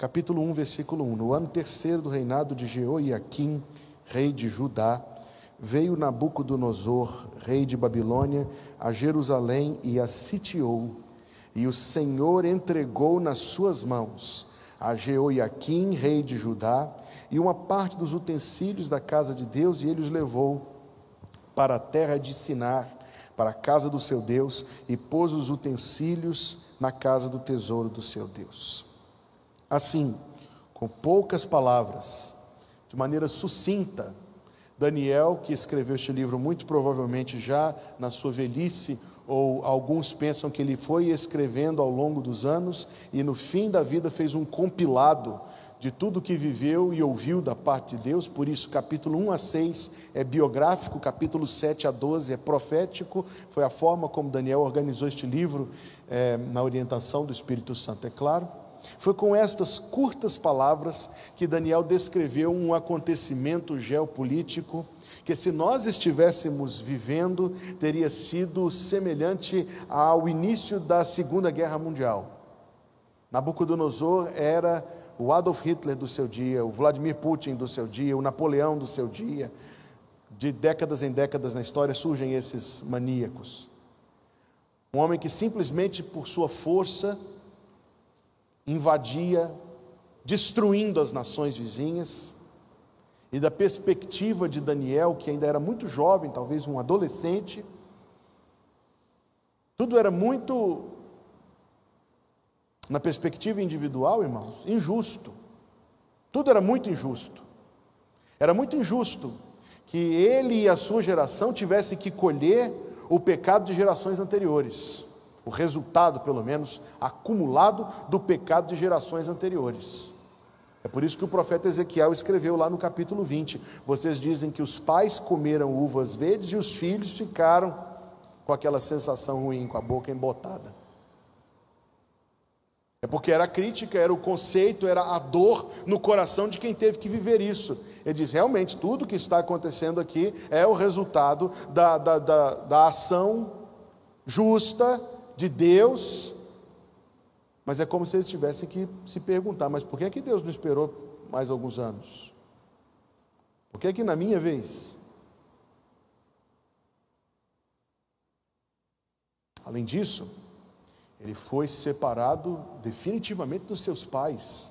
capítulo 1, versículo 1. No ano terceiro do reinado de Jeoiaquim, rei de Judá, veio Nabucodonosor, rei de Babilônia, a Jerusalém e a sitiou. E o Senhor entregou nas suas mãos a Jeoiaquim, rei de Judá, e uma parte dos utensílios da casa de Deus, e ele os levou para a terra de Sinar, para a casa do seu Deus, e pôs os utensílios na casa do tesouro do seu Deus. Assim, com poucas palavras, de maneira sucinta, Daniel, que escreveu este livro muito provavelmente já na sua velhice, ou alguns pensam que ele foi escrevendo ao longo dos anos e no fim da vida fez um compilado de tudo que viveu e ouviu da parte de Deus, por isso, capítulo 1 a 6 é biográfico, capítulo 7 a 12 é profético. Foi a forma como Daniel organizou este livro é, na orientação do Espírito Santo, é claro. Foi com estas curtas palavras que Daniel descreveu um acontecimento geopolítico que, se nós estivéssemos vivendo, teria sido semelhante ao início da Segunda Guerra Mundial. Nabucodonosor era o Adolf Hitler do seu dia, o Vladimir Putin do seu dia, o Napoleão do seu dia. De décadas em décadas na história surgem esses maníacos. Um homem que simplesmente por sua força invadia, destruindo as nações vizinhas. E da perspectiva de Daniel, que ainda era muito jovem, talvez um adolescente, tudo era muito, na perspectiva individual, irmãos, injusto. Tudo era muito injusto. Era muito injusto que ele e a sua geração tivessem que colher o pecado de gerações anteriores o resultado, pelo menos, acumulado do pecado de gerações anteriores. É por isso que o profeta Ezequiel escreveu lá no capítulo 20: Vocês dizem que os pais comeram uvas verdes e os filhos ficaram com aquela sensação ruim, com a boca embotada. É porque era a crítica, era o conceito, era a dor no coração de quem teve que viver isso. Ele diz: realmente, tudo que está acontecendo aqui é o resultado da, da, da, da ação justa de Deus, mas é como se eles tivessem que se perguntar: mas por que, é que Deus não esperou mais alguns anos? Por que, é que na minha vez? Além disso, ele foi separado definitivamente dos seus pais,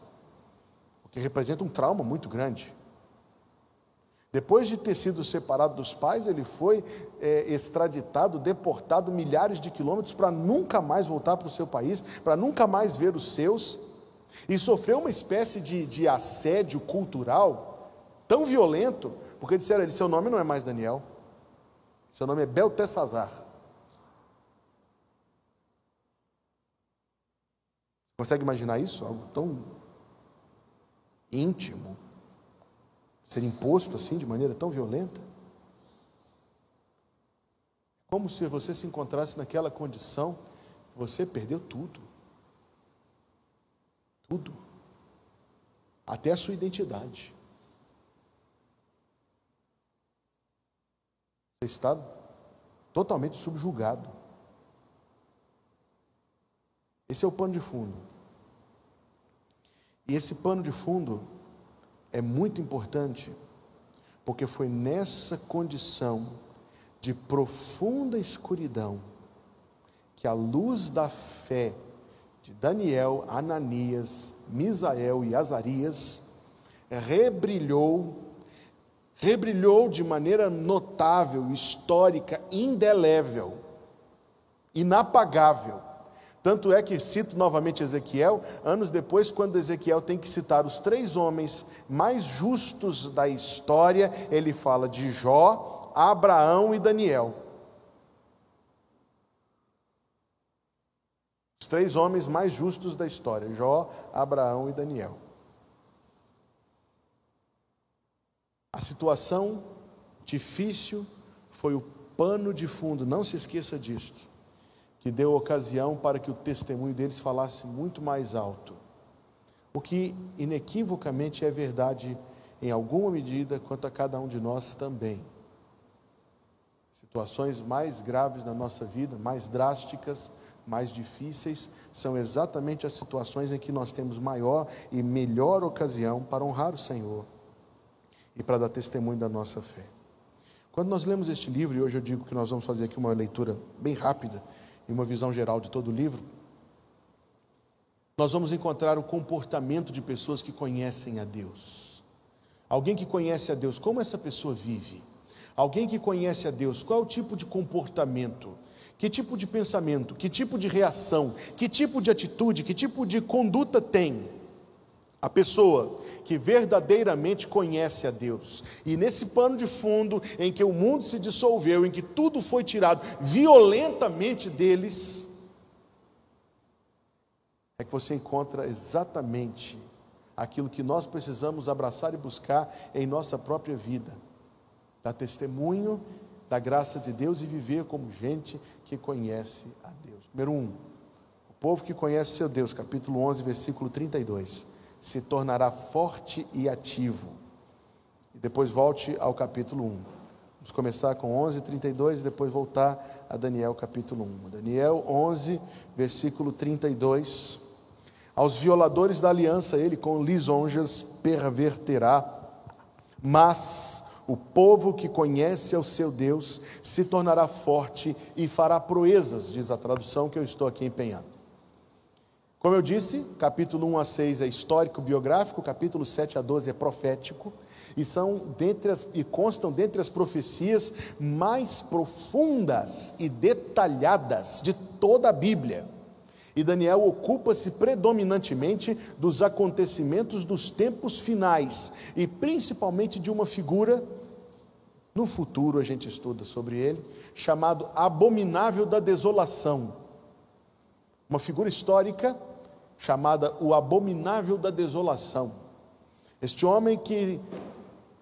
o que representa um trauma muito grande. Depois de ter sido separado dos pais, ele foi é, extraditado, deportado milhares de quilômetros para nunca mais voltar para o seu país, para nunca mais ver os seus, e sofreu uma espécie de, de assédio cultural tão violento, porque disseram a ele: seu nome não é mais Daniel, seu nome é Beltesazar. Consegue imaginar isso? Algo tão íntimo ser imposto assim de maneira tão violenta? Como se você se encontrasse naquela condição, você perdeu tudo. Tudo. Até a sua identidade. Você está totalmente subjugado. Esse é o pano de fundo. E esse pano de fundo é muito importante, porque foi nessa condição de profunda escuridão que a luz da fé de Daniel, Ananias, Misael e Azarias rebrilhou, rebrilhou de maneira notável, histórica, indelével, inapagável tanto é que cito novamente Ezequiel, anos depois, quando Ezequiel tem que citar os três homens mais justos da história, ele fala de Jó, Abraão e Daniel. Os três homens mais justos da história: Jó, Abraão e Daniel. A situação difícil foi o pano de fundo, não se esqueça disto que deu ocasião para que o testemunho deles falasse muito mais alto. O que inequivocamente é verdade em alguma medida quanto a cada um de nós também. Situações mais graves na nossa vida, mais drásticas, mais difíceis são exatamente as situações em que nós temos maior e melhor ocasião para honrar o Senhor e para dar testemunho da nossa fé. Quando nós lemos este livro, e hoje eu digo que nós vamos fazer aqui uma leitura bem rápida e uma visão geral de todo o livro, nós vamos encontrar o comportamento de pessoas que conhecem a Deus. Alguém que conhece a Deus, como essa pessoa vive? Alguém que conhece a Deus, qual é o tipo de comportamento? Que tipo de pensamento? Que tipo de reação? Que tipo de atitude? Que tipo de conduta tem? A pessoa que verdadeiramente conhece a Deus. E nesse pano de fundo em que o mundo se dissolveu, em que tudo foi tirado violentamente deles, é que você encontra exatamente aquilo que nós precisamos abraçar e buscar em nossa própria vida. Dar testemunho da graça de Deus e viver como gente que conhece a Deus. Número um, o povo que conhece seu Deus, capítulo 11, versículo 32, se tornará forte e ativo. E depois volte ao capítulo 1. Vamos começar com 11, 32 e depois voltar a Daniel capítulo 1. Daniel 11, versículo 32. Aos violadores da aliança ele com lisonjas perverterá, mas o povo que conhece ao seu Deus se tornará forte e fará proezas, diz a tradução que eu estou aqui empenhando. Como eu disse, capítulo 1 a 6 é histórico biográfico, capítulo 7 a 12 é profético, e são dentre as, e constam dentre as profecias mais profundas e detalhadas de toda a Bíblia. E Daniel ocupa-se predominantemente dos acontecimentos dos tempos finais e principalmente de uma figura, no futuro a gente estuda sobre ele, chamado Abominável da Desolação. Uma figura histórica chamada o Abominável da Desolação. Este homem que,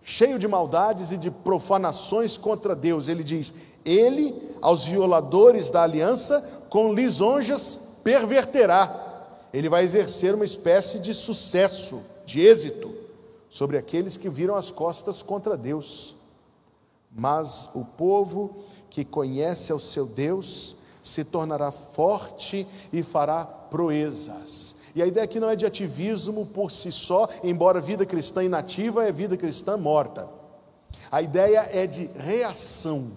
cheio de maldades e de profanações contra Deus, ele diz: Ele, aos violadores da aliança, com lisonjas perverterá, ele vai exercer uma espécie de sucesso, de êxito, sobre aqueles que viram as costas contra Deus. Mas o povo que conhece ao seu Deus se tornará forte e fará proezas. E a ideia aqui não é de ativismo por si só, embora vida cristã inativa é vida cristã morta. A ideia é de reação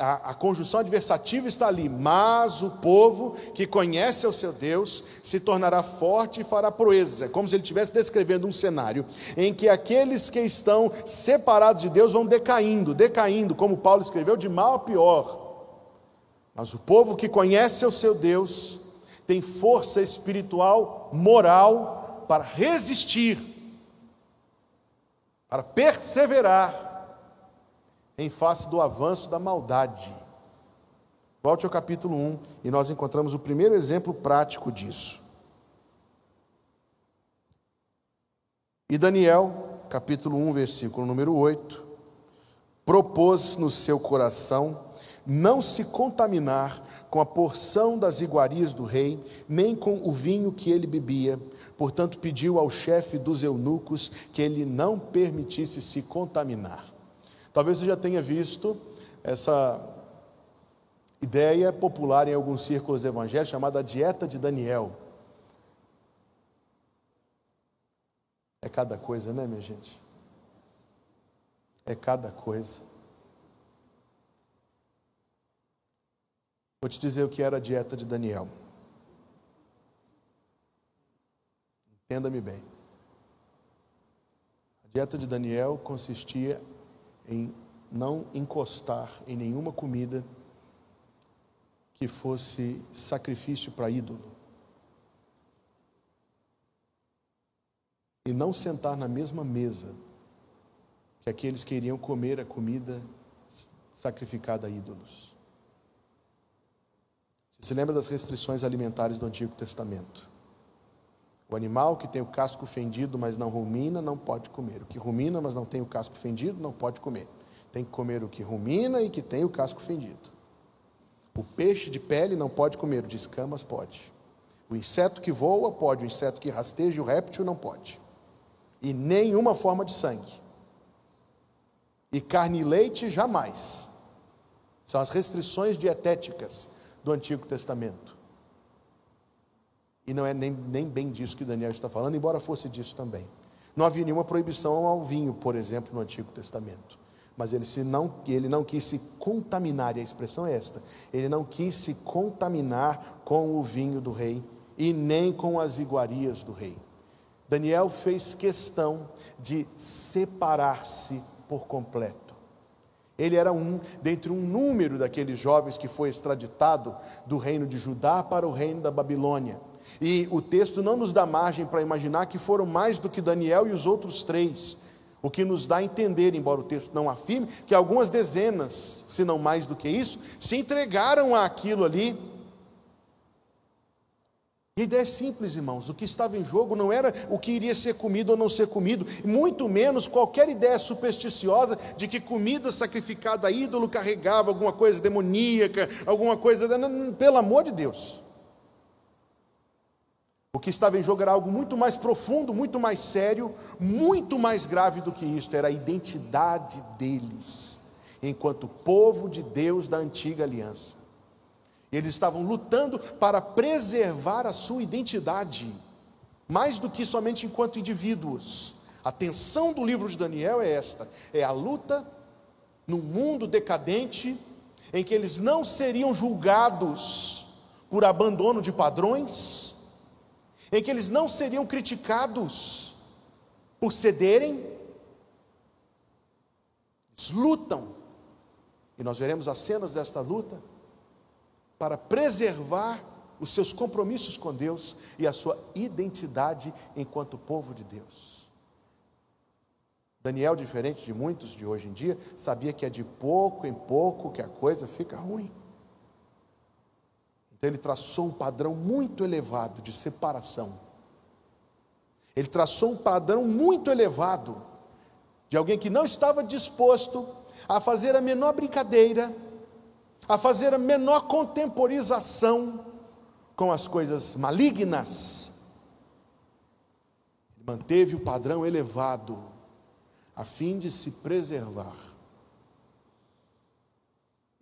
a, a, conjunção adversativa está ali, mas o povo que conhece o seu Deus se tornará forte e fará proezas. É como se ele estivesse descrevendo um cenário em que aqueles que estão separados de Deus vão decaindo, decaindo, como Paulo escreveu, de mal a pior. Mas o povo que conhece o seu Deus tem força espiritual, moral para resistir, para perseverar em face do avanço da maldade. Volte ao capítulo 1 e nós encontramos o primeiro exemplo prático disso. E Daniel, capítulo 1, versículo número 8, propôs no seu coração não se contaminar com a porção das iguarias do rei, nem com o vinho que ele bebia. Portanto, pediu ao chefe dos eunucos que ele não permitisse se contaminar. Talvez você já tenha visto essa ideia popular em alguns círculos evangélicos chamada dieta de Daniel. É cada coisa, né, minha gente? É cada coisa. Vou te dizer o que era a dieta de Daniel. Entenda-me bem. A dieta de Daniel consistia em não encostar em nenhuma comida que fosse sacrifício para ídolo. E não sentar na mesma mesa que aqueles que iriam comer a comida sacrificada a ídolos. Você se lembra das restrições alimentares do Antigo Testamento? O animal que tem o casco fendido, mas não rumina, não pode comer. O que rumina, mas não tem o casco fendido, não pode comer. Tem que comer o que rumina e que tem o casco fendido. O peixe de pele não pode comer, o de escamas pode. O inseto que voa pode, o inseto que rasteja, o réptil não pode. E nenhuma forma de sangue. E carne e leite jamais. São as restrições dietéticas do Antigo Testamento. E não é nem, nem bem disso que Daniel está falando, embora fosse disso também. Não havia nenhuma proibição ao vinho, por exemplo, no Antigo Testamento. Mas ele, se não, ele não quis se contaminar, e a expressão é esta: ele não quis se contaminar com o vinho do rei e nem com as iguarias do rei. Daniel fez questão de separar-se por completo. Ele era um dentre um número daqueles jovens que foi extraditado do reino de Judá para o reino da Babilônia. E o texto não nos dá margem para imaginar que foram mais do que Daniel e os outros três. O que nos dá a entender, embora o texto não afirme, que algumas dezenas, se não mais do que isso, se entregaram àquilo ali. E a ideia é simples, irmãos. O que estava em jogo não era o que iria ser comido ou não ser comido, muito menos qualquer ideia supersticiosa de que comida sacrificada a ídolo carregava alguma coisa demoníaca, alguma coisa. Pelo amor de Deus. O que estava em jogo era algo muito mais profundo, muito mais sério, muito mais grave do que isto, era a identidade deles, enquanto povo de Deus da antiga aliança. Eles estavam lutando para preservar a sua identidade, mais do que somente enquanto indivíduos. A tensão do livro de Daniel é esta: é a luta num mundo decadente, em que eles não seriam julgados por abandono de padrões, em que eles não seriam criticados por cederem, eles lutam, e nós veremos as cenas desta luta, para preservar os seus compromissos com Deus e a sua identidade enquanto povo de Deus. Daniel, diferente de muitos de hoje em dia, sabia que é de pouco em pouco que a coisa fica ruim. Então ele traçou um padrão muito elevado de separação. Ele traçou um padrão muito elevado de alguém que não estava disposto a fazer a menor brincadeira, a fazer a menor contemporização com as coisas malignas. Manteve o padrão elevado a fim de se preservar.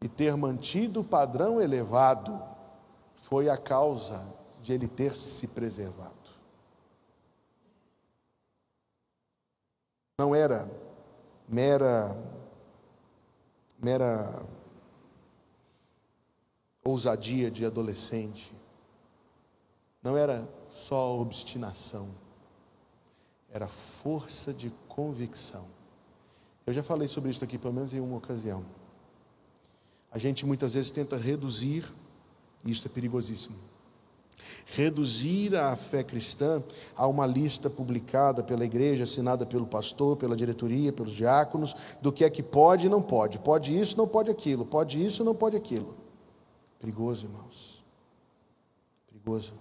E ter mantido o padrão elevado foi a causa de ele ter se preservado. Não era mera mera ousadia de adolescente. Não era só obstinação. Era força de convicção. Eu já falei sobre isso aqui pelo menos em uma ocasião. A gente muitas vezes tenta reduzir isto é perigosíssimo. Reduzir a fé cristã a uma lista publicada pela igreja, assinada pelo pastor, pela diretoria, pelos diáconos, do que é que pode e não pode. Pode isso, não pode aquilo. Pode isso, não pode aquilo. Perigoso, irmãos. Perigoso.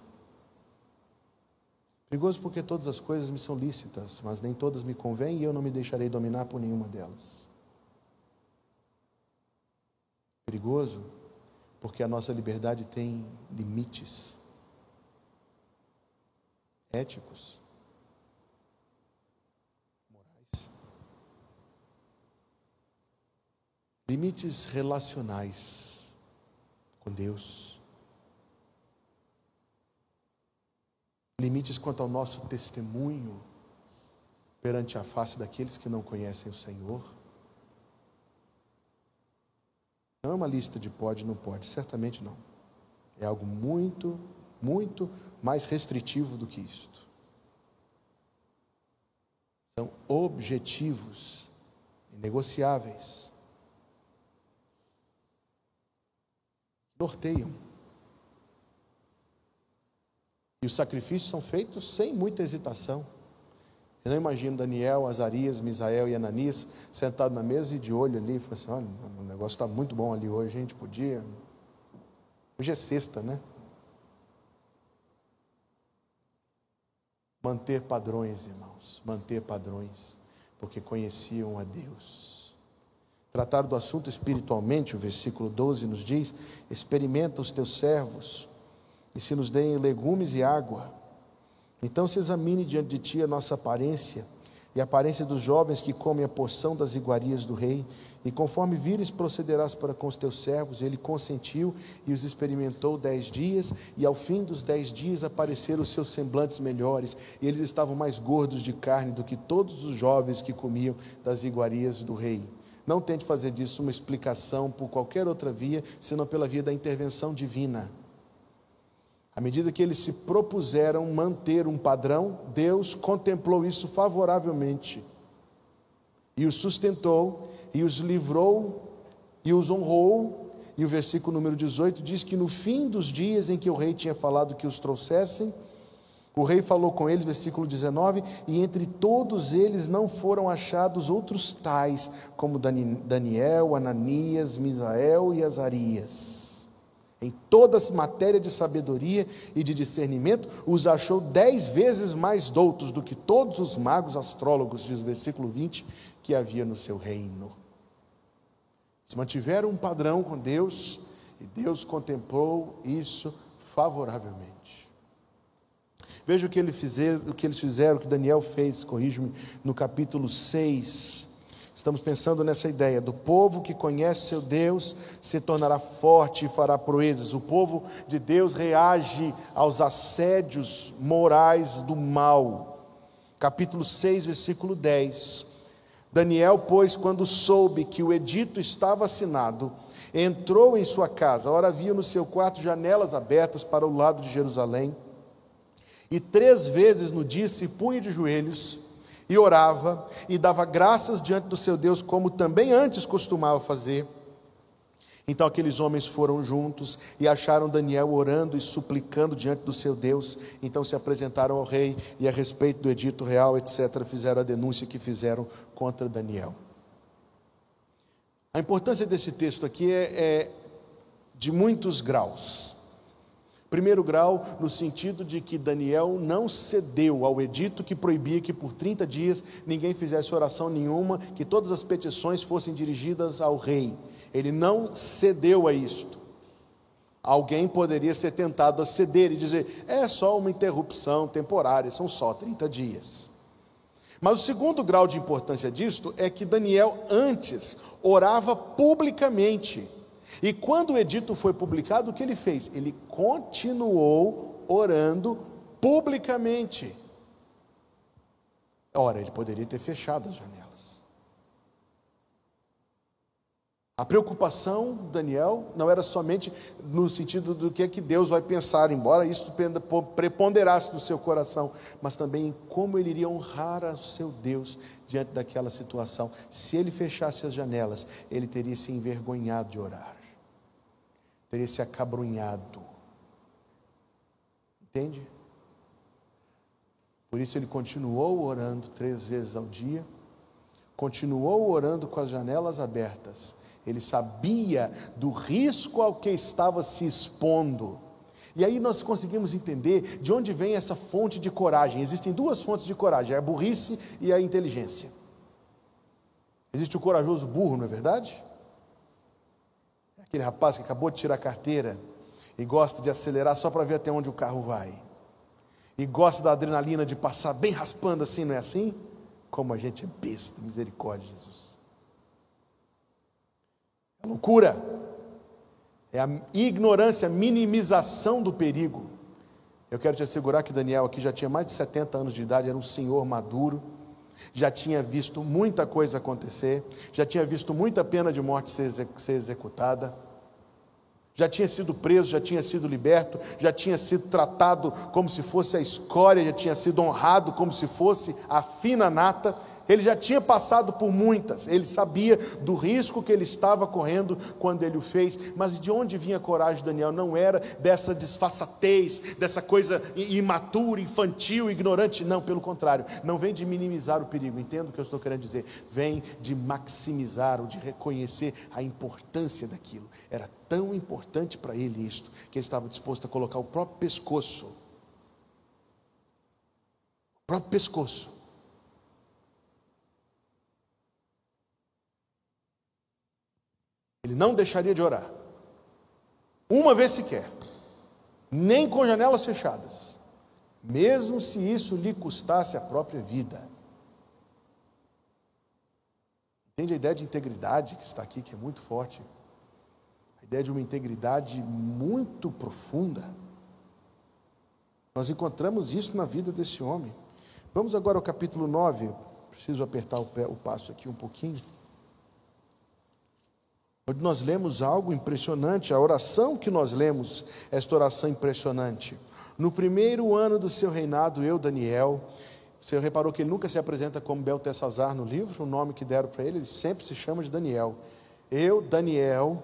Perigoso porque todas as coisas me são lícitas, mas nem todas me convêm e eu não me deixarei dominar por nenhuma delas. Perigoso porque a nossa liberdade tem limites éticos, morais, limites relacionais com Deus, limites quanto ao nosso testemunho perante a face daqueles que não conhecem o Senhor. Não é uma lista de pode não pode, certamente não. É algo muito, muito mais restritivo do que isto. São objetivos negociáveis. Norteiam. E os sacrifícios são feitos sem muita hesitação. Eu não imagino Daniel, Azarias, Misael e Ananias sentados na mesa e de olho ali, e assim: olha, o negócio está muito bom ali hoje, a gente podia. Hoje é sexta, né? Manter padrões, irmãos, manter padrões, porque conheciam a Deus. Tratar do assunto espiritualmente, o versículo 12 nos diz: experimenta os teus servos, e se nos deem legumes e água então se examine diante de ti a nossa aparência, e a aparência dos jovens que comem a porção das iguarias do rei. E conforme vires, procederás para com os teus servos. Ele consentiu e os experimentou dez dias, e ao fim dos dez dias apareceram os seus semblantes melhores, e eles estavam mais gordos de carne do que todos os jovens que comiam das iguarias do rei. Não tente fazer disso uma explicação por qualquer outra via, senão pela via da intervenção divina. À medida que eles se propuseram manter um padrão, Deus contemplou isso favoravelmente e os sustentou e os livrou e os honrou. E o versículo número 18 diz que no fim dos dias em que o rei tinha falado que os trouxessem, o rei falou com eles, versículo 19, e entre todos eles não foram achados outros tais, como Daniel, Ananias, Misael e Azarias. Em toda matéria de sabedoria e de discernimento, os achou dez vezes mais doutos do que todos os magos astrólogos, diz o versículo 20, que havia no seu reino. Se mantiveram um padrão com Deus, e Deus contemplou isso favoravelmente. Veja o que, ele fizer, o que eles fizeram, o que Daniel fez, corrijo-me, no capítulo 6. Estamos pensando nessa ideia do povo que conhece seu Deus se tornará forte e fará proezas. O povo de Deus reage aos assédios morais do mal. Capítulo 6, versículo 10. Daniel, pois, quando soube que o edito estava assinado, entrou em sua casa. Ora, havia no seu quarto janelas abertas para o lado de Jerusalém e três vezes no dia se punha de joelhos e orava e dava graças diante do seu Deus, como também antes costumava fazer. Então aqueles homens foram juntos e acharam Daniel orando e suplicando diante do seu Deus. Então se apresentaram ao rei e, a respeito do edito real, etc., fizeram a denúncia que fizeram contra Daniel. A importância desse texto aqui é, é de muitos graus. Primeiro grau, no sentido de que Daniel não cedeu ao edito que proibia que por 30 dias ninguém fizesse oração nenhuma, que todas as petições fossem dirigidas ao rei. Ele não cedeu a isto. Alguém poderia ser tentado a ceder e dizer: é só uma interrupção temporária, são só 30 dias. Mas o segundo grau de importância disto é que Daniel antes orava publicamente e quando o edito foi publicado, o que ele fez? Ele continuou orando publicamente. Ora, ele poderia ter fechado as janelas. A preocupação Daniel não era somente no sentido do que é que Deus vai pensar, embora isso preponderasse no seu coração, mas também em como ele iria honrar o seu Deus diante daquela situação. Se ele fechasse as janelas, ele teria se envergonhado de orar teria se acabrunhado. Entende? Por isso ele continuou orando três vezes ao dia, continuou orando com as janelas abertas. Ele sabia do risco ao que estava se expondo. E aí nós conseguimos entender de onde vem essa fonte de coragem. Existem duas fontes de coragem: a burrice e a inteligência. Existe o corajoso burro, não é verdade? Aquele rapaz que acabou de tirar a carteira e gosta de acelerar só para ver até onde o carro vai. E gosta da adrenalina de passar bem raspando assim, não é assim? Como a gente é besta, misericórdia, Jesus. É loucura. É a ignorância, a minimização do perigo. Eu quero te assegurar que Daniel aqui já tinha mais de 70 anos de idade, era um senhor maduro já tinha visto muita coisa acontecer, já tinha visto muita pena de morte ser, ser executada, já tinha sido preso, já tinha sido liberto, já tinha sido tratado como se fosse a escória, já tinha sido honrado como se fosse a fina nata, ele já tinha passado por muitas, ele sabia do risco que ele estava correndo quando ele o fez, mas de onde vinha a coragem de Daniel? Não era dessa disfarçatez, dessa coisa imatura, infantil, ignorante, não, pelo contrário, não vem de minimizar o perigo, entendo o que eu estou querendo dizer, vem de maximizar ou de reconhecer a importância daquilo. Era tão importante para ele isto, que ele estava disposto a colocar o próprio pescoço, o próprio pescoço, Ele não deixaria de orar. Uma vez sequer. Nem com janelas fechadas. Mesmo se isso lhe custasse a própria vida. Entende a ideia de integridade que está aqui, que é muito forte? A ideia de uma integridade muito profunda. Nós encontramos isso na vida desse homem. Vamos agora ao capítulo 9. Preciso apertar o, pé, o passo aqui um pouquinho. Onde nós lemos algo impressionante, a oração que nós lemos, esta oração impressionante. No primeiro ano do seu reinado, eu, Daniel, você reparou que ele nunca se apresenta como Beltesazar no livro, o nome que deram para ele, ele sempre se chama de Daniel. Eu, Daniel,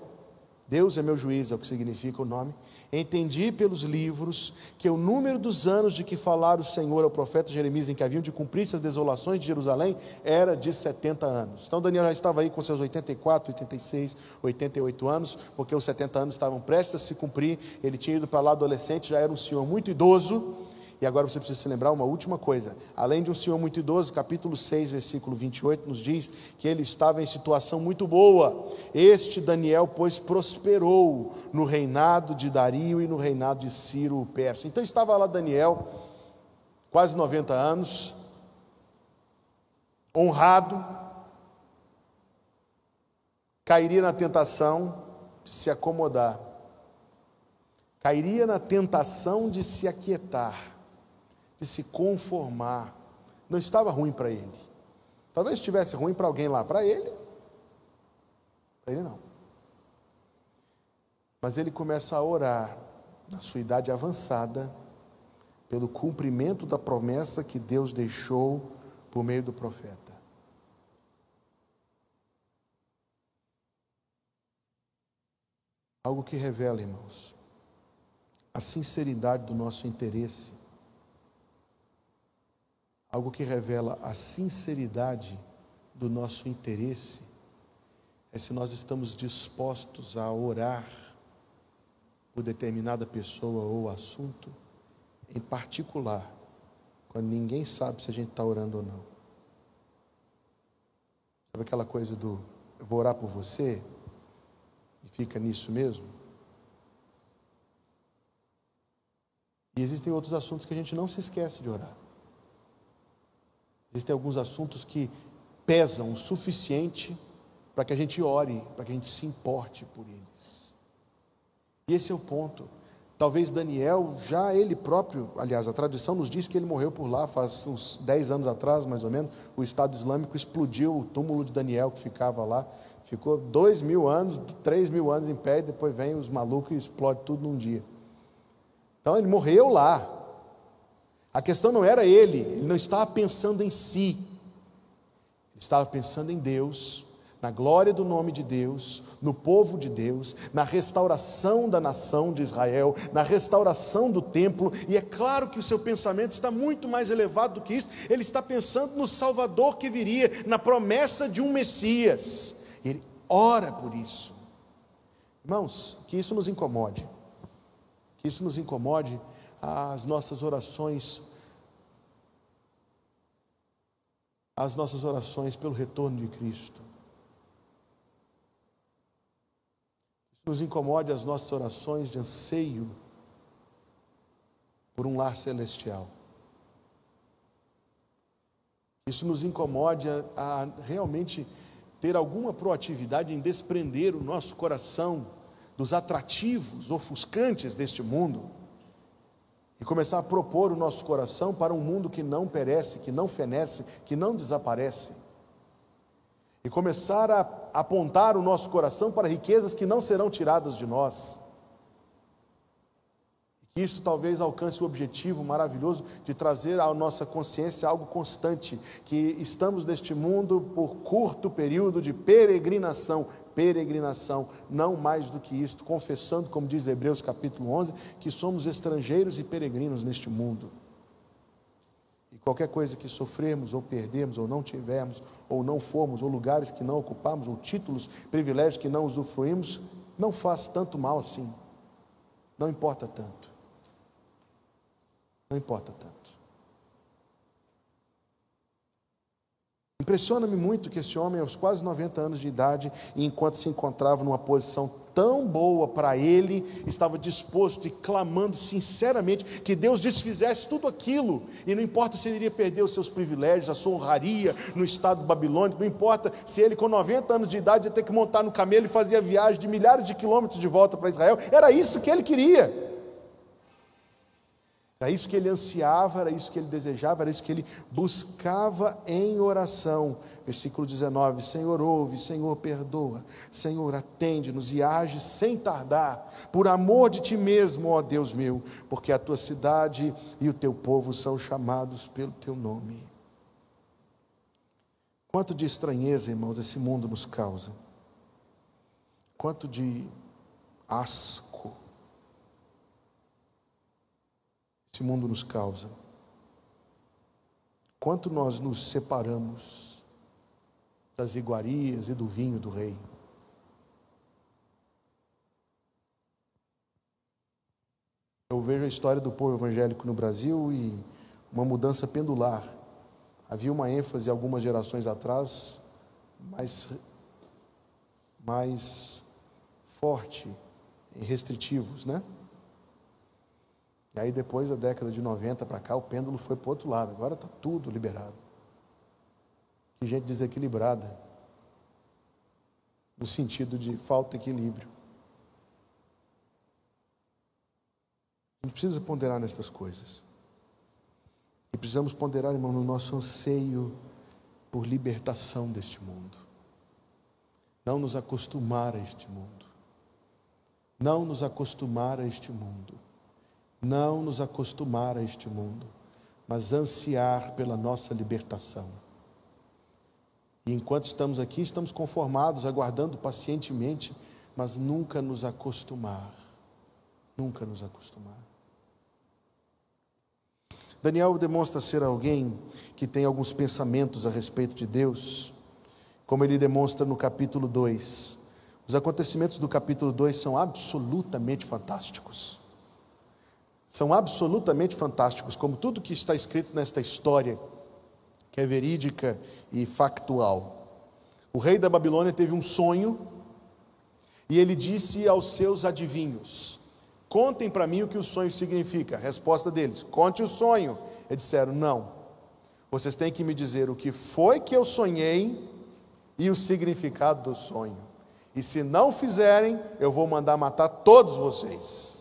Deus é meu juiz, é o que significa o nome. Entendi pelos livros que o número dos anos de que falara o Senhor ao profeta Jeremias em que haviam de cumprir-se as desolações de Jerusalém era de 70 anos. Então Daniel já estava aí com seus 84, 86, 88 anos, porque os 70 anos estavam prestes a se cumprir. Ele tinha ido para lá adolescente, já era um senhor muito idoso e agora você precisa se lembrar uma última coisa. Além de um senhor muito idoso, capítulo 6, versículo 28, nos diz que ele estava em situação muito boa. Este Daniel, pois, prosperou no reinado de Dario e no reinado de Ciro o persa. Então estava lá Daniel, quase 90 anos, honrado, cairia na tentação de se acomodar, cairia na tentação de se aquietar de se conformar. Não estava ruim para ele. Talvez estivesse ruim para alguém lá, para ele, para ele não. Mas ele começa a orar, na sua idade avançada, pelo cumprimento da promessa que Deus deixou por meio do profeta. Algo que revela, irmãos, a sinceridade do nosso interesse algo que revela a sinceridade do nosso interesse, é se nós estamos dispostos a orar por determinada pessoa ou assunto, em particular, quando ninguém sabe se a gente está orando ou não. Sabe aquela coisa do eu vou orar por você e fica nisso mesmo? E existem outros assuntos que a gente não se esquece de orar. Existem alguns assuntos que pesam o suficiente para que a gente ore, para que a gente se importe por eles. E esse é o ponto. Talvez Daniel, já ele próprio, aliás, a tradição nos diz que ele morreu por lá, faz uns 10 anos atrás, mais ou menos, o Estado Islâmico explodiu o túmulo de Daniel que ficava lá, ficou dois mil anos, três mil anos em pé, e depois vem os malucos e explode tudo num dia. Então ele morreu lá, a questão não era ele, ele não estava pensando em si, ele estava pensando em Deus, na glória do nome de Deus, no povo de Deus, na restauração da nação de Israel, na restauração do templo, e é claro que o seu pensamento está muito mais elevado do que isso, ele está pensando no Salvador que viria, na promessa de um Messias, ele ora por isso. Irmãos, que isso nos incomode, que isso nos incomode as nossas orações, as nossas orações pelo retorno de Cristo. Nos incomode as nossas orações de anseio por um lar celestial. Isso nos incomode a, a realmente ter alguma proatividade em desprender o nosso coração dos atrativos ofuscantes deste mundo e começar a propor o nosso coração para um mundo que não perece, que não fenece, que não desaparece. E começar a apontar o nosso coração para riquezas que não serão tiradas de nós. Que isso talvez alcance o objetivo maravilhoso de trazer à nossa consciência algo constante, que estamos neste mundo por curto período de peregrinação, peregrinação, não mais do que isto, confessando, como diz Hebreus capítulo 11, que somos estrangeiros e peregrinos neste mundo. E qualquer coisa que sofremos, ou perdemos, ou não tivermos, ou não formos, ou lugares que não ocupamos, ou títulos, privilégios que não usufruímos, não faz tanto mal assim. Não importa tanto. Não importa tanto. Impressiona-me muito que esse homem, aos quase 90 anos de idade, e enquanto se encontrava numa posição tão boa para ele, estava disposto e clamando sinceramente que Deus desfizesse tudo aquilo, e não importa se ele iria perder os seus privilégios, a sua honraria no estado babilônico, não importa se ele com 90 anos de idade ia ter que montar no camelo e fazer a viagem de milhares de quilômetros de volta para Israel, era isso que ele queria. Era isso que ele ansiava, era isso que ele desejava, era isso que ele buscava em oração. Versículo 19: Senhor, ouve, Senhor, perdoa, Senhor, atende-nos e age sem tardar, por amor de ti mesmo, ó Deus meu, porque a tua cidade e o teu povo são chamados pelo teu nome. Quanto de estranheza, irmãos, esse mundo nos causa, quanto de asco esse mundo nos causa. Quanto nós nos separamos das iguarias e do vinho do rei. Eu vejo a história do povo evangélico no Brasil e uma mudança pendular. Havia uma ênfase algumas gerações atrás mais, mais forte em restritivos, né? E aí depois da década de 90 para cá, o pêndulo foi para o outro lado. Agora está tudo liberado. Que gente desequilibrada. No sentido de falta de equilíbrio. A gente precisa ponderar nestas coisas. E precisamos ponderar, irmão, no nosso anseio por libertação deste mundo. Não nos acostumar a este mundo. Não nos acostumar a este mundo não nos acostumar a este mundo, mas ansiar pela nossa libertação. E enquanto estamos aqui, estamos conformados, aguardando pacientemente, mas nunca nos acostumar. Nunca nos acostumar. Daniel demonstra ser alguém que tem alguns pensamentos a respeito de Deus, como ele demonstra no capítulo 2. Os acontecimentos do capítulo 2 são absolutamente fantásticos são absolutamente fantásticos, como tudo que está escrito nesta história, que é verídica e factual. O rei da Babilônia teve um sonho e ele disse aos seus adivinhos: Contem para mim o que o sonho significa. A resposta deles: Conte o sonho. Eles disseram: Não. Vocês têm que me dizer o que foi que eu sonhei e o significado do sonho. E se não fizerem, eu vou mandar matar todos vocês.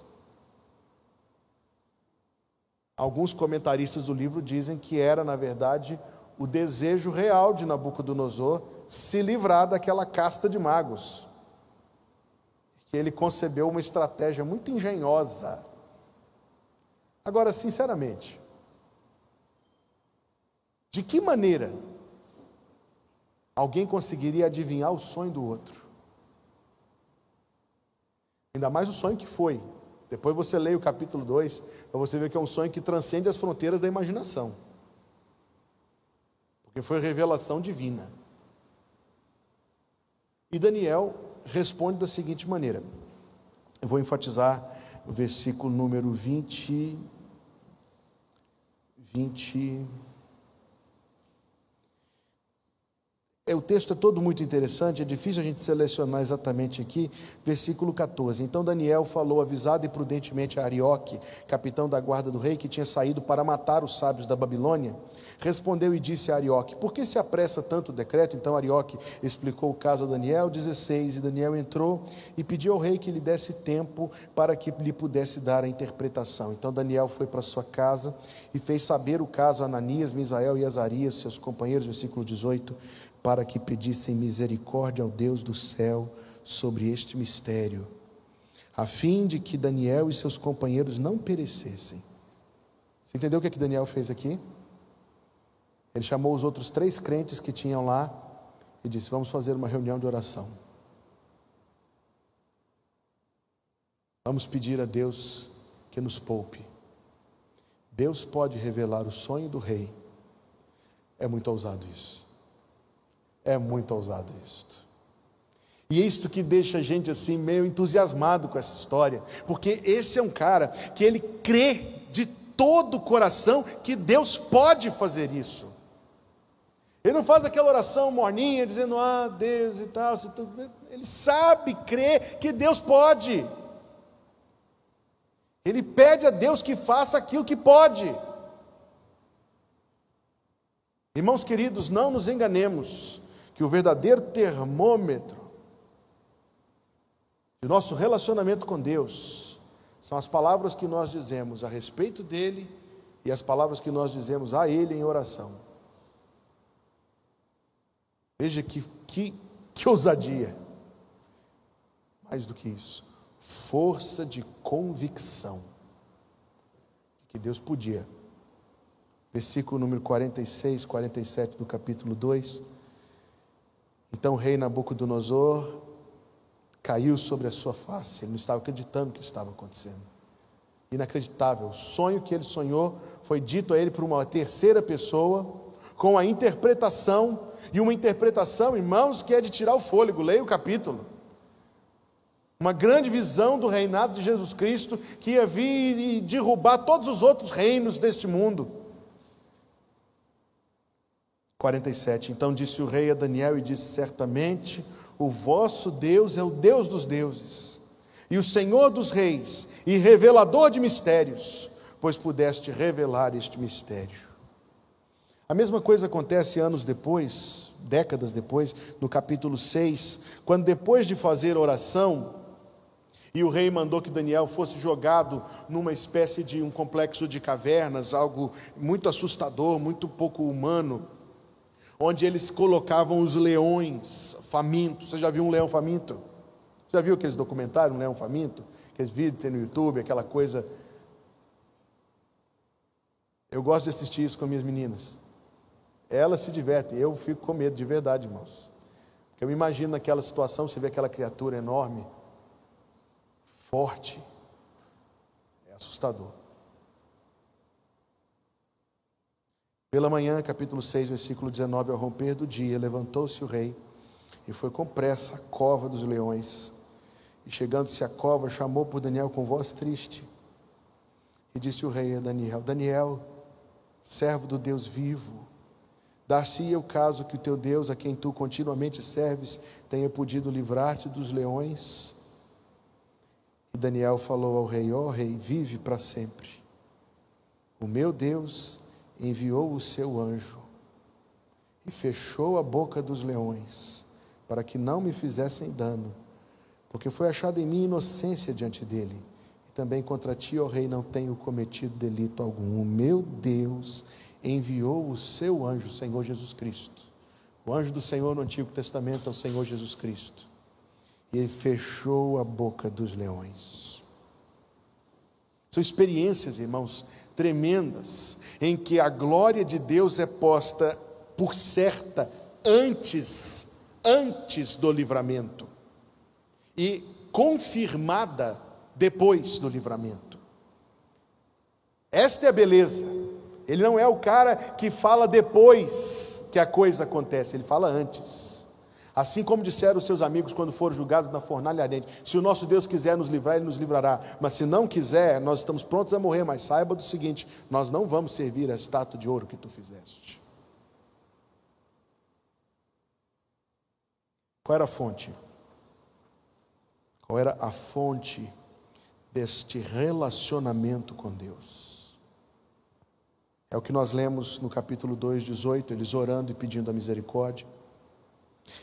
Alguns comentaristas do livro dizem que era, na verdade, o desejo real de Nabucodonosor se livrar daquela casta de magos. Que ele concebeu uma estratégia muito engenhosa. Agora, sinceramente, de que maneira alguém conseguiria adivinhar o sonho do outro? Ainda mais o sonho que foi. Depois você lê o capítulo 2, para você ver que é um sonho que transcende as fronteiras da imaginação. Porque foi revelação divina. E Daniel responde da seguinte maneira. Eu vou enfatizar o versículo número 20 20 É, o texto é todo muito interessante, é difícil a gente selecionar exatamente aqui, versículo 14. Então Daniel falou avisado e prudentemente a Arioque, capitão da guarda do rei, que tinha saído para matar os sábios da Babilônia. Respondeu e disse a Arioque: Por que se apressa tanto o decreto? Então Arioque explicou o caso a Daniel, 16. E Daniel entrou e pediu ao rei que lhe desse tempo para que lhe pudesse dar a interpretação. Então Daniel foi para sua casa e fez saber o caso a Ananias, Misael e Azarias, seus companheiros, versículo 18 para que pedissem misericórdia ao Deus do céu sobre este mistério, a fim de que Daniel e seus companheiros não perecessem. Você entendeu o que, é que Daniel fez aqui? Ele chamou os outros três crentes que tinham lá e disse: Vamos fazer uma reunião de oração. Vamos pedir a Deus que nos poupe. Deus pode revelar o sonho do rei. É muito ousado isso. É muito ousado isto. E é isto que deixa a gente assim meio entusiasmado com essa história, porque esse é um cara que ele crê de todo o coração que Deus pode fazer isso. Ele não faz aquela oração morninha dizendo, ah, Deus e tal. Ele sabe, crê que Deus pode. Ele pede a Deus que faça aquilo que pode. Irmãos queridos, não nos enganemos que o verdadeiro termômetro de nosso relacionamento com Deus são as palavras que nós dizemos a respeito dele e as palavras que nós dizemos a ele em oração. Veja que, que, que ousadia. Mais do que isso, força de convicção que Deus podia. Versículo número 46, 47 do capítulo 2. Então o rei Nabucodonosor caiu sobre a sua face, ele não estava acreditando que estava acontecendo. Inacreditável. O sonho que ele sonhou foi dito a ele por uma terceira pessoa, com a interpretação, e uma interpretação, irmãos, que é de tirar o fôlego. Leia o capítulo. Uma grande visão do reinado de Jesus Cristo que ia vir e derrubar todos os outros reinos deste mundo. 47. Então disse o rei a Daniel e disse: Certamente o vosso Deus é o Deus dos deuses, e o Senhor dos reis, e revelador de mistérios, pois pudeste revelar este mistério. A mesma coisa acontece anos depois, décadas depois, no capítulo 6, quando depois de fazer oração, e o rei mandou que Daniel fosse jogado numa espécie de um complexo de cavernas, algo muito assustador, muito pouco humano onde eles colocavam os leões famintos. Você já viu um leão faminto? Você já viu aqueles documentários, um leão faminto? Aqueles vídeos que tem no YouTube, aquela coisa. Eu gosto de assistir isso com minhas meninas. Elas se divertem, eu fico com medo de verdade, irmãos. Porque eu me imagino naquela situação, você vê aquela criatura enorme, forte, é assustador. Pela manhã, capítulo 6, versículo 19, ao romper do dia, levantou-se o rei e foi com pressa à cova dos leões. E chegando-se à cova, chamou por Daniel com voz triste. E disse o rei a Daniel: Daniel, servo do Deus vivo, dar-se-ia o caso que o teu Deus, a quem tu continuamente serves, tenha podido livrar-te dos leões? E Daniel falou ao rei: Ó oh, rei, vive para sempre. O meu Deus enviou o seu anjo e fechou a boca dos leões, para que não me fizessem dano, porque foi achada em mim inocência diante dele. E também contra ti, ó rei, não tenho cometido delito algum. O meu Deus enviou o seu anjo, Senhor Jesus Cristo. O anjo do Senhor no Antigo Testamento é o Senhor Jesus Cristo. E ele fechou a boca dos leões. São experiências, irmãos, tremendas, em que a glória de Deus é posta por certa antes, antes do livramento e confirmada depois do livramento. Esta é a beleza. Ele não é o cara que fala depois que a coisa acontece, ele fala antes. Assim como disseram os seus amigos quando foram julgados na fornalha ardente: se o nosso Deus quiser nos livrar, Ele nos livrará. Mas se não quiser, nós estamos prontos a morrer. Mas saiba do seguinte: nós não vamos servir a estátua de ouro que tu fizeste. Qual era a fonte? Qual era a fonte deste relacionamento com Deus? É o que nós lemos no capítulo 2, 18, eles orando e pedindo a misericórdia.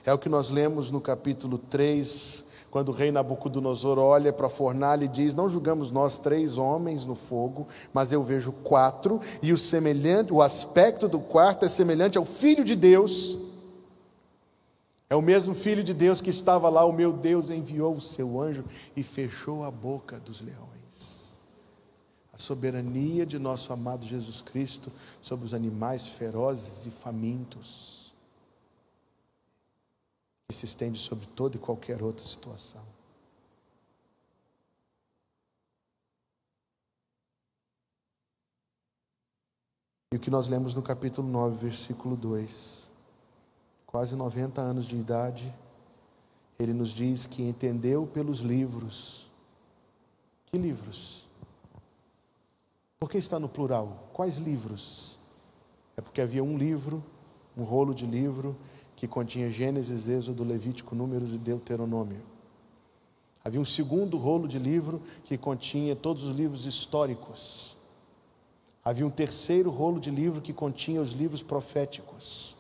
É o que nós lemos no capítulo 3, quando o rei Nabucodonosor olha para a fornalha e diz: Não julgamos nós três homens no fogo, mas eu vejo quatro, e o semelhante, o aspecto do quarto é semelhante ao filho de Deus. É o mesmo filho de Deus que estava lá, o meu Deus enviou o seu anjo e fechou a boca dos leões. A soberania de nosso amado Jesus Cristo sobre os animais ferozes e famintos que se estende sobre toda e qualquer outra situação. E o que nós lemos no capítulo 9, versículo 2, quase 90 anos de idade, ele nos diz que entendeu pelos livros. Que livros? Por que está no plural? Quais livros? É porque havia um livro um rolo de livro que continha Gênesis, Êxodo, Levítico, Números e Deuteronômio. Havia um segundo rolo de livro que continha todos os livros históricos. Havia um terceiro rolo de livro que continha os livros proféticos.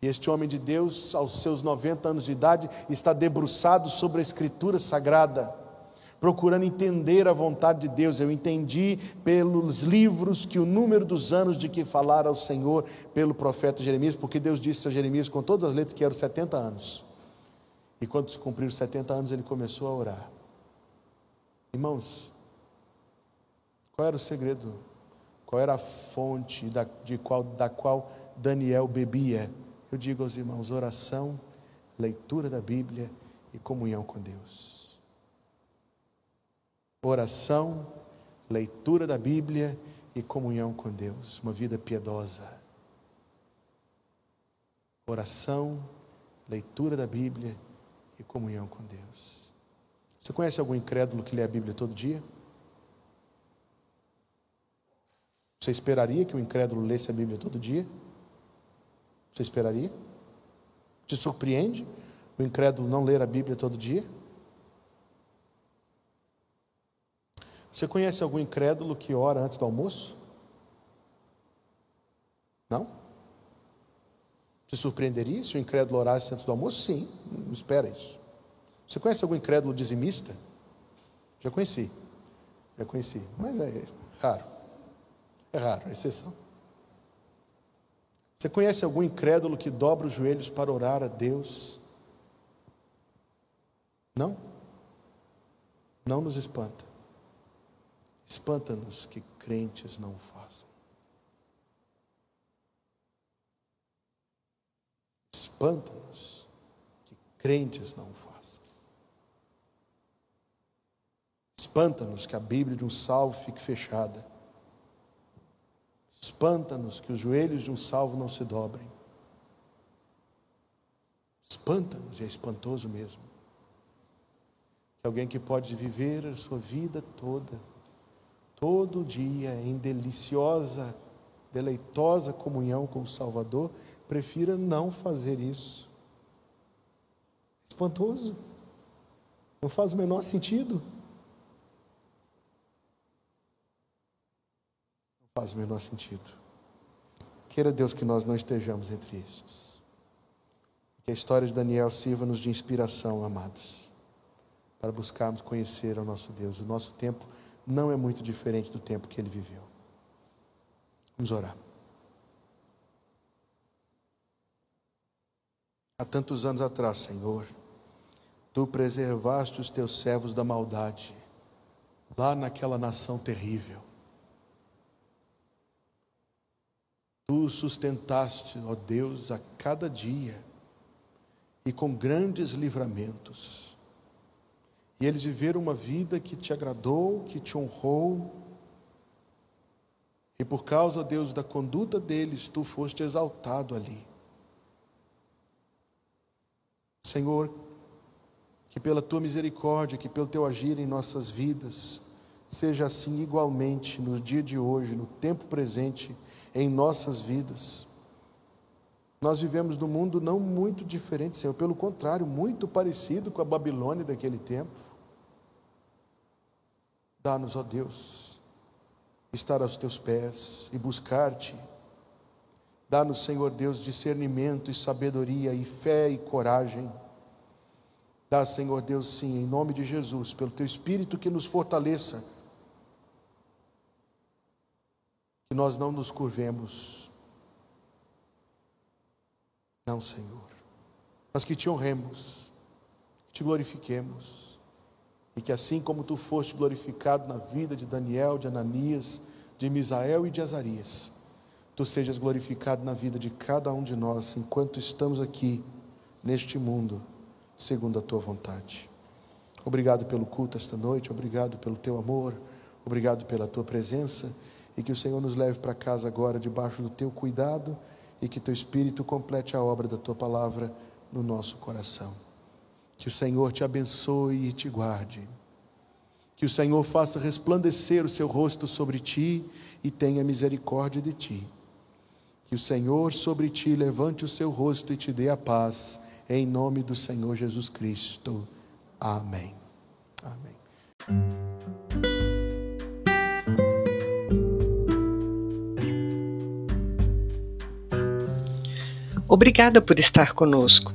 E este homem de Deus, aos seus 90 anos de idade, está debruçado sobre a Escritura Sagrada, procurando entender a vontade de Deus. Eu entendi pelos livros que o número dos anos de que falara ao Senhor pelo profeta Jeremias, porque Deus disse a Jeremias com todas as letras que eram 70 anos. E quando se cumpriram 70 anos, ele começou a orar. Irmãos, qual era o segredo? Qual era a fonte da, de qual, da qual Daniel bebia? Eu digo aos irmãos: oração, leitura da Bíblia e comunhão com Deus. Oração, leitura da Bíblia e comunhão com Deus. Uma vida piedosa. Oração, leitura da Bíblia e comunhão com Deus. Você conhece algum incrédulo que lê a Bíblia todo dia? Você esperaria que o incrédulo lesse a Bíblia todo dia? Você esperaria? Te surpreende o incrédulo não ler a Bíblia todo dia? Você conhece algum incrédulo que ora antes do almoço? Não? Te surpreenderia se o incrédulo orasse antes do almoço? Sim, não espera isso. Você conhece algum incrédulo dizimista? Já conheci, já conheci, mas é raro. É raro, é exceção. Você conhece algum incrédulo que dobra os joelhos para orar a Deus? Não? Não nos espanta. Espanta-nos que crentes não o façam. Espanta-nos que crentes não o façam. Espanta-nos que a Bíblia de um salvo fique fechada Espanta-nos que os joelhos de um salvo não se dobrem. Espanta-nos, e é espantoso mesmo. Que alguém que pode viver a sua vida toda, todo dia, em deliciosa, deleitosa comunhão com o Salvador, prefira não fazer isso. Espantoso. Não faz o menor sentido. faz o menor sentido. Queira Deus que nós não estejamos entre estes. Que a história de Daniel sirva-nos de inspiração, amados, para buscarmos conhecer ao nosso Deus. O nosso tempo não é muito diferente do tempo que ele viveu. Vamos orar. Há tantos anos atrás, Senhor, tu preservaste os teus servos da maldade, lá naquela nação terrível. Tu sustentaste, ó Deus, a cada dia e com grandes livramentos. E eles viveram uma vida que te agradou, que te honrou. E por causa, Deus, da conduta deles, tu foste exaltado ali. Senhor, que pela tua misericórdia, que pelo teu agir em nossas vidas, seja assim igualmente no dia de hoje, no tempo presente em nossas vidas. Nós vivemos num mundo não muito diferente, Senhor, pelo contrário, muito parecido com a Babilônia daquele tempo. Dá-nos, ó Deus, estar aos teus pés e buscar-te. Dá-nos, Senhor Deus, discernimento e sabedoria e fé e coragem. Dá, Senhor Deus, sim, em nome de Jesus, pelo teu Espírito que nos fortaleça que nós não nos curvemos. Não, Senhor, mas que te honremos, que te glorifiquemos, e que assim como tu foste glorificado na vida de Daniel, de Ananias, de Misael e de Azarias, tu sejas glorificado na vida de cada um de nós enquanto estamos aqui neste mundo, segundo a tua vontade. Obrigado pelo culto esta noite, obrigado pelo teu amor, obrigado pela tua presença e que o Senhor nos leve para casa agora debaixo do teu cuidado e que teu Espírito complete a obra da tua palavra no nosso coração. Que o Senhor te abençoe e te guarde. Que o Senhor faça resplandecer o seu rosto sobre ti e tenha misericórdia de ti. Que o Senhor sobre ti levante o seu rosto e te dê a paz, em nome do Senhor Jesus Cristo. Amém. Amém. Obrigada por estar conosco.